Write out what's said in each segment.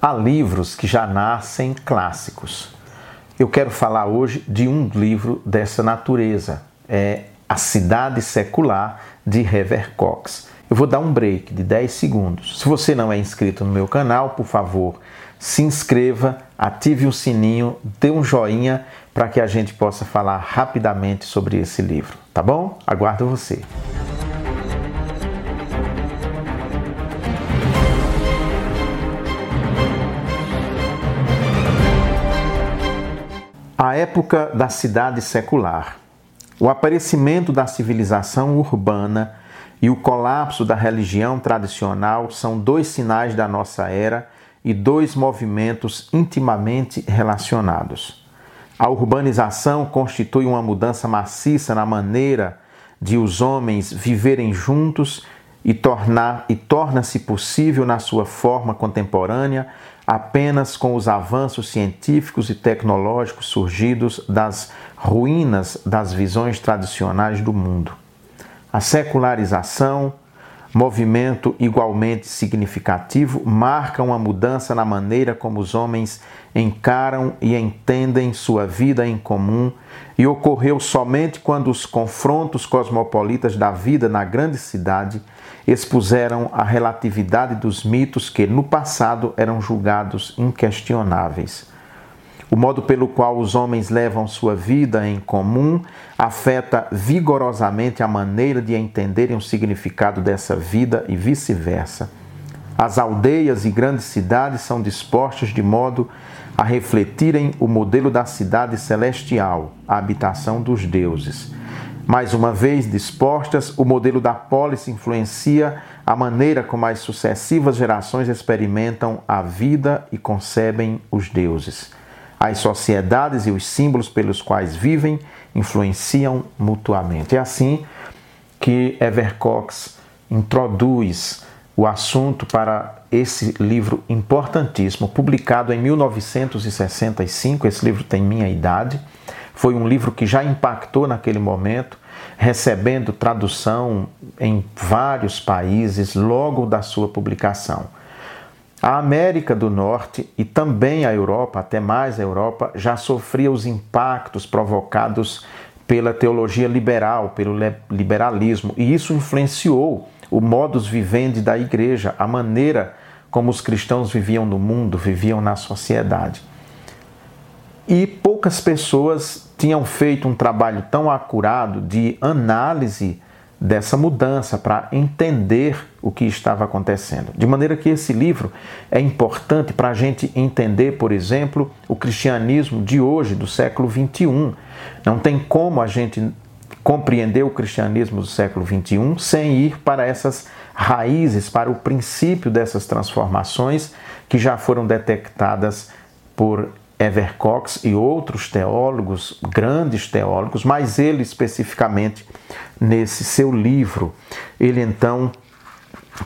Há livros que já nascem clássicos. Eu quero falar hoje de um livro dessa natureza. É A Cidade Secular de Hever Cox. Eu vou dar um break de 10 segundos. Se você não é inscrito no meu canal, por favor, se inscreva, ative o sininho, dê um joinha para que a gente possa falar rapidamente sobre esse livro, tá bom? Aguardo você. A época da cidade secular. O aparecimento da civilização urbana e o colapso da religião tradicional são dois sinais da nossa era e dois movimentos intimamente relacionados. A urbanização constitui uma mudança maciça na maneira de os homens viverem juntos e, tornar, e torna-se possível na sua forma contemporânea apenas com os avanços científicos e tecnológicos surgidos das ruínas das visões tradicionais do mundo. A secularização, movimento igualmente significativo, marca uma mudança na maneira como os homens encaram e entendem sua vida em comum e ocorreu somente quando os confrontos cosmopolitas da vida na grande cidade expuseram a relatividade dos mitos que no passado eram julgados inquestionáveis. O modo pelo qual os homens levam sua vida em comum afeta vigorosamente a maneira de entenderem o significado dessa vida e vice-versa. As aldeias e grandes cidades são dispostas de modo a refletirem o modelo da cidade celestial, a habitação dos deuses. Mais uma vez dispostas, o modelo da polis influencia a maneira como as sucessivas gerações experimentam a vida e concebem os deuses. As sociedades e os símbolos pelos quais vivem influenciam mutuamente. É assim que Evercox introduz o assunto para esse livro importantíssimo, publicado em 1965. Esse livro tem minha idade foi um livro que já impactou naquele momento, recebendo tradução em vários países logo da sua publicação. A América do Norte e também a Europa, até mais a Europa, já sofria os impactos provocados pela teologia liberal, pelo liberalismo, e isso influenciou o modus vivendi da igreja, a maneira como os cristãos viviam no mundo, viviam na sociedade. E poucas pessoas tinham feito um trabalho tão acurado de análise dessa mudança para entender o que estava acontecendo. De maneira que esse livro é importante para a gente entender, por exemplo, o cristianismo de hoje, do século 21. Não tem como a gente compreender o cristianismo do século 21 sem ir para essas raízes, para o princípio dessas transformações que já foram detectadas por Evercox e outros teólogos, grandes teólogos, mas ele especificamente nesse seu livro, ele então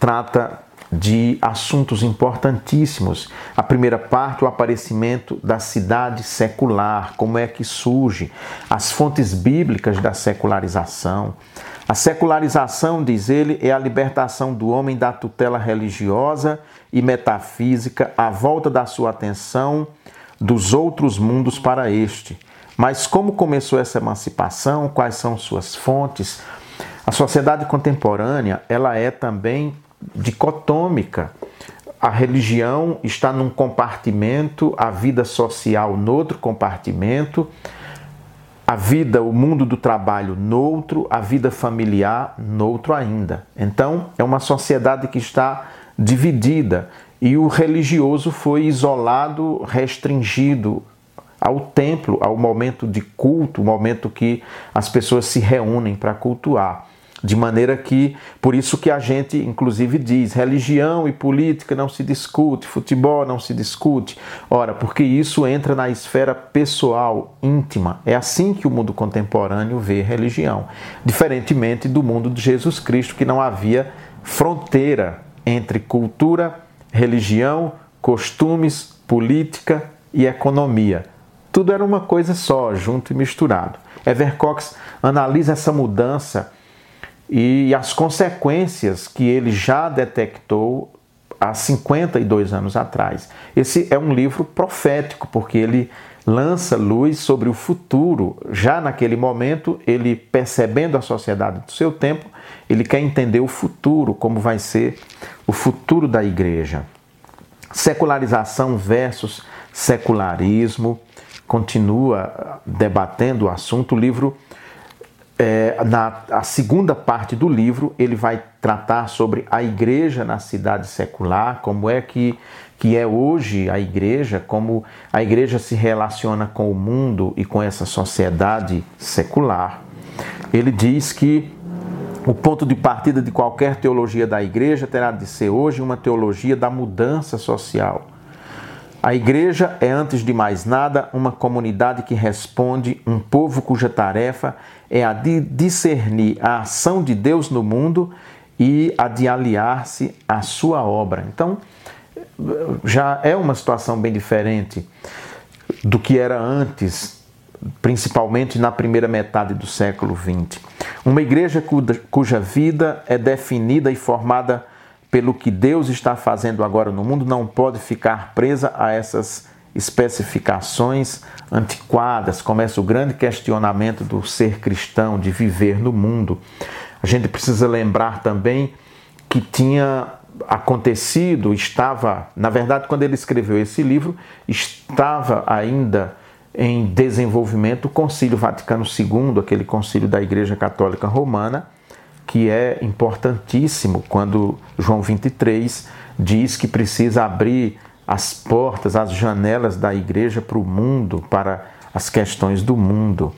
trata de assuntos importantíssimos. A primeira parte, o aparecimento da cidade secular, como é que surge, as fontes bíblicas da secularização. A secularização, diz ele, é a libertação do homem da tutela religiosa e metafísica, a volta da sua atenção dos outros mundos para este. Mas como começou essa emancipação? Quais são suas fontes? A sociedade contemporânea, ela é também dicotômica. A religião está num compartimento, a vida social noutro compartimento, a vida, o mundo do trabalho noutro, a vida familiar noutro ainda. Então, é uma sociedade que está dividida e o religioso foi isolado, restringido ao templo, ao momento de culto, o momento que as pessoas se reúnem para cultuar. De maneira que, por isso que a gente inclusive diz, religião e política não se discute, futebol não se discute. Ora, porque isso entra na esfera pessoal, íntima. É assim que o mundo contemporâneo vê religião, diferentemente do mundo de Jesus Cristo, que não havia fronteira entre cultura religião, costumes, política e economia. Tudo era uma coisa só, junto e misturado. Evercox analisa essa mudança e as consequências que ele já detectou há 52 anos atrás. Esse é um livro profético, porque ele lança luz sobre o futuro. Já naquele momento, ele percebendo a sociedade do seu tempo, ele quer entender o futuro, como vai ser o futuro da igreja. Secularização versus secularismo, continua debatendo o assunto. O livro, é, na a segunda parte do livro, ele vai tratar sobre a igreja na cidade secular, como é que, que é hoje a igreja, como a igreja se relaciona com o mundo e com essa sociedade secular. Ele diz que o ponto de partida de qualquer teologia da igreja terá de ser hoje uma teologia da mudança social a igreja é, antes de mais nada, uma comunidade que responde, um povo cuja tarefa é a de discernir a ação de Deus no mundo e a de aliar-se à sua obra. Então, já é uma situação bem diferente do que era antes, principalmente na primeira metade do século XX. Uma igreja cuja vida é definida e formada pelo que Deus está fazendo agora no mundo, não pode ficar presa a essas especificações antiquadas. Começa o grande questionamento do ser cristão, de viver no mundo. A gente precisa lembrar também que tinha acontecido, estava, na verdade, quando ele escreveu esse livro, estava ainda em desenvolvimento o Concílio Vaticano II, aquele concílio da Igreja Católica Romana, que é importantíssimo quando João 23 diz que precisa abrir as portas, as janelas da igreja para o mundo, para as questões do mundo.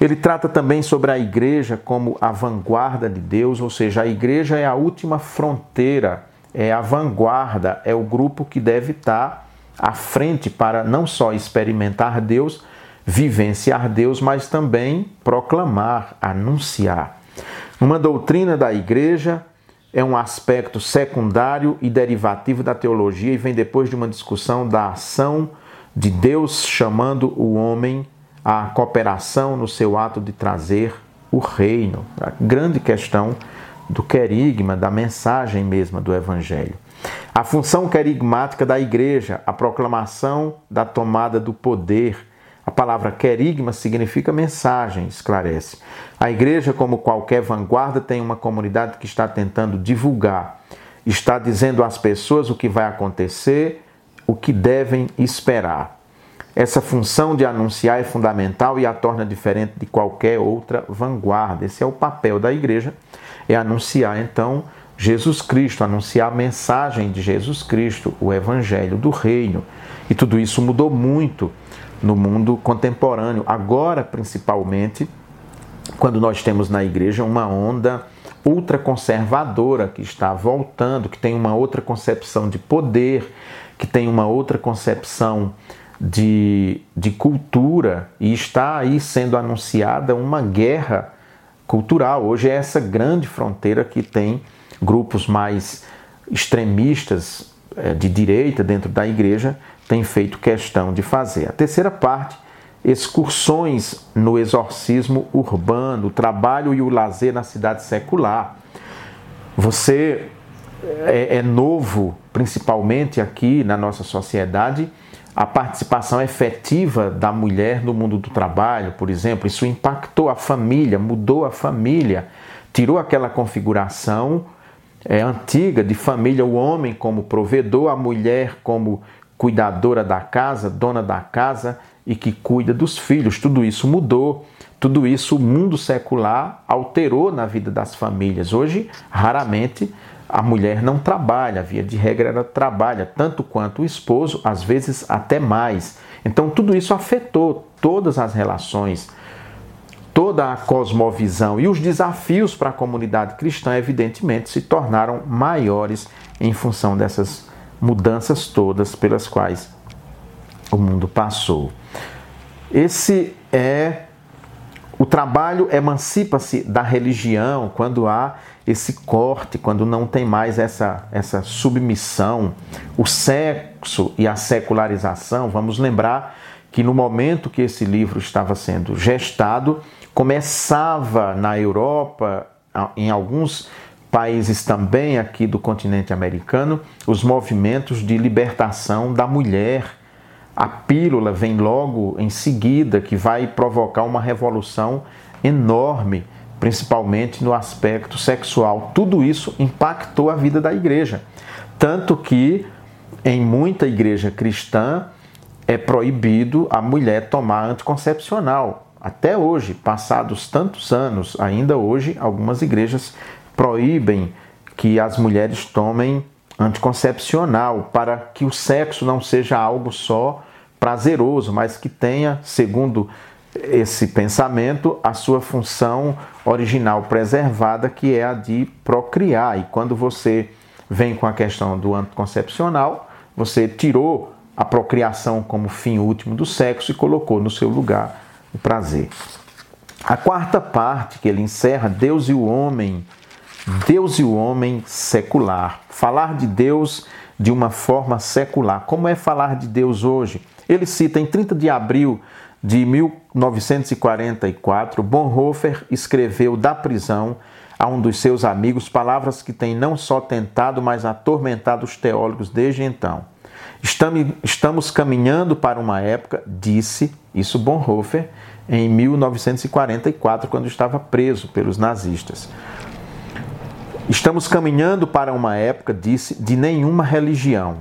Ele trata também sobre a igreja como a vanguarda de Deus, ou seja, a igreja é a última fronteira, é a vanguarda, é o grupo que deve estar à frente para não só experimentar Deus, vivenciar Deus, mas também proclamar, anunciar. Uma doutrina da igreja é um aspecto secundário e derivativo da teologia e vem depois de uma discussão da ação de Deus chamando o homem à cooperação no seu ato de trazer o reino. A grande questão do querigma, da mensagem mesma do Evangelho. A função querigmática da igreja, a proclamação da tomada do poder palavra querigma significa mensagem, esclarece. A igreja, como qualquer vanguarda, tem uma comunidade que está tentando divulgar, está dizendo às pessoas o que vai acontecer, o que devem esperar. Essa função de anunciar é fundamental e a torna diferente de qualquer outra vanguarda. Esse é o papel da igreja, é anunciar então Jesus Cristo, anunciar a mensagem de Jesus Cristo, o evangelho do reino. E tudo isso mudou muito no mundo contemporâneo. Agora, principalmente, quando nós temos na igreja uma onda ultraconservadora que está voltando, que tem uma outra concepção de poder, que tem uma outra concepção de, de cultura e está aí sendo anunciada uma guerra cultural. Hoje é essa grande fronteira que tem grupos mais extremistas eh, de direita dentro da igreja tem feito questão de fazer. A terceira parte, excursões no exorcismo urbano, o trabalho e o lazer na cidade secular. Você é, é novo, principalmente aqui na nossa sociedade, a participação efetiva da mulher no mundo do trabalho, por exemplo, isso impactou a família, mudou a família, tirou aquela configuração é, antiga de família, o homem como provedor, a mulher como cuidadora da casa, dona da casa e que cuida dos filhos. Tudo isso mudou, tudo isso o mundo secular alterou na vida das famílias. Hoje, raramente a mulher não trabalha, via de regra ela trabalha tanto quanto o esposo, às vezes até mais. Então tudo isso afetou todas as relações, toda a cosmovisão e os desafios para a comunidade cristã, evidentemente, se tornaram maiores em função dessas mudanças todas pelas quais o mundo passou. Esse é o trabalho emancipa-se da religião quando há esse corte, quando não tem mais essa, essa submissão, o sexo e a secularização. Vamos lembrar que no momento que esse livro estava sendo gestado, começava na Europa, em alguns países também aqui do continente americano, os movimentos de libertação da mulher. A pílula vem logo em seguida, que vai provocar uma revolução enorme, principalmente no aspecto sexual. Tudo isso impactou a vida da igreja. Tanto que em muita igreja cristã é proibido a mulher tomar anticoncepcional. Até hoje, passados tantos anos, ainda hoje, algumas igrejas proíbem que as mulheres tomem anticoncepcional para que o sexo não seja algo só prazeroso, mas que tenha, segundo esse pensamento, a sua função original preservada, que é a de procriar. E quando você vem com a questão do anticoncepcional, você tirou a procriação como fim último do sexo e colocou no seu lugar o prazer. A quarta parte que ele encerra, Deus e o homem, Deus e o homem secular. Falar de Deus de uma forma secular. Como é falar de Deus hoje? Ele cita em 30 de abril de 1944, Bonhoeffer escreveu da prisão a um dos seus amigos palavras que têm não só tentado, mas atormentado os teólogos desde então. Estamos caminhando para uma época, disse isso Bonhoeffer em 1944, quando estava preso pelos nazistas. Estamos caminhando para uma época, disse, de nenhuma religião.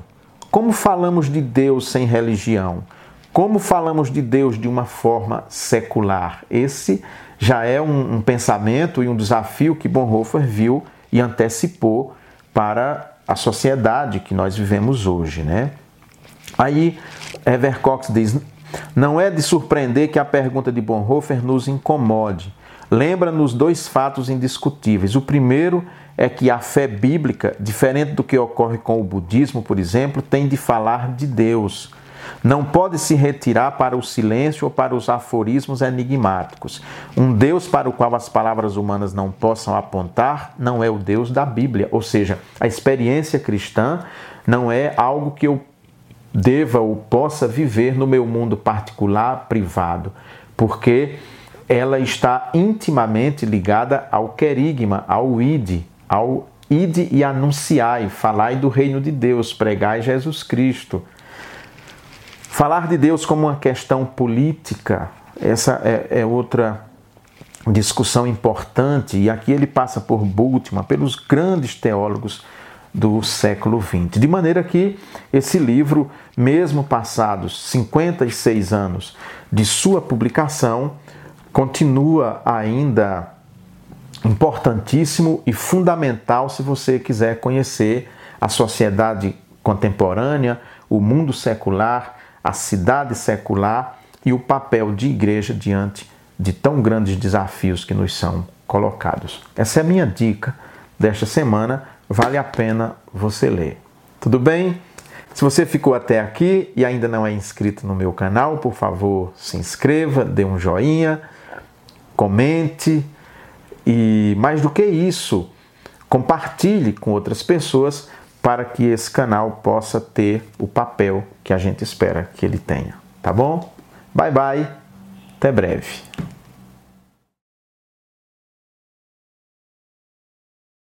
Como falamos de Deus sem religião? Como falamos de Deus de uma forma secular? Esse já é um, um pensamento e um desafio que Bonhoeffer viu e antecipou para a sociedade que nós vivemos hoje, né? Aí Evercox diz: não é de surpreender que a pergunta de Bonhoeffer nos incomode. Lembra-nos dois fatos indiscutíveis. O primeiro é que a fé bíblica, diferente do que ocorre com o budismo, por exemplo, tem de falar de Deus. Não pode se retirar para o silêncio ou para os aforismos enigmáticos. Um Deus para o qual as palavras humanas não possam apontar não é o Deus da Bíblia. Ou seja, a experiência cristã não é algo que eu deva ou possa viver no meu mundo particular, privado, porque ela está intimamente ligada ao querigma, ao id, ao ide e anunciai, falai do reino de Deus, pregai Jesus Cristo. Falar de Deus como uma questão política, essa é, é outra discussão importante, e aqui ele passa por Bultmann, pelos grandes teólogos do século XX. De maneira que esse livro, mesmo passados 56 anos de sua publicação, continua ainda importantíssimo e fundamental se você quiser conhecer a sociedade contemporânea, o mundo secular, a cidade secular e o papel de igreja diante de tão grandes desafios que nos são colocados. Essa é a minha dica desta semana vale a pena você ler. Tudo bem? Se você ficou até aqui e ainda não é inscrito no meu canal, por favor, se inscreva, dê um joinha, comente e, mais do que isso, compartilhe com outras pessoas para que esse canal possa ter o papel que a gente espera que ele tenha. Tá bom? Bye bye, até breve.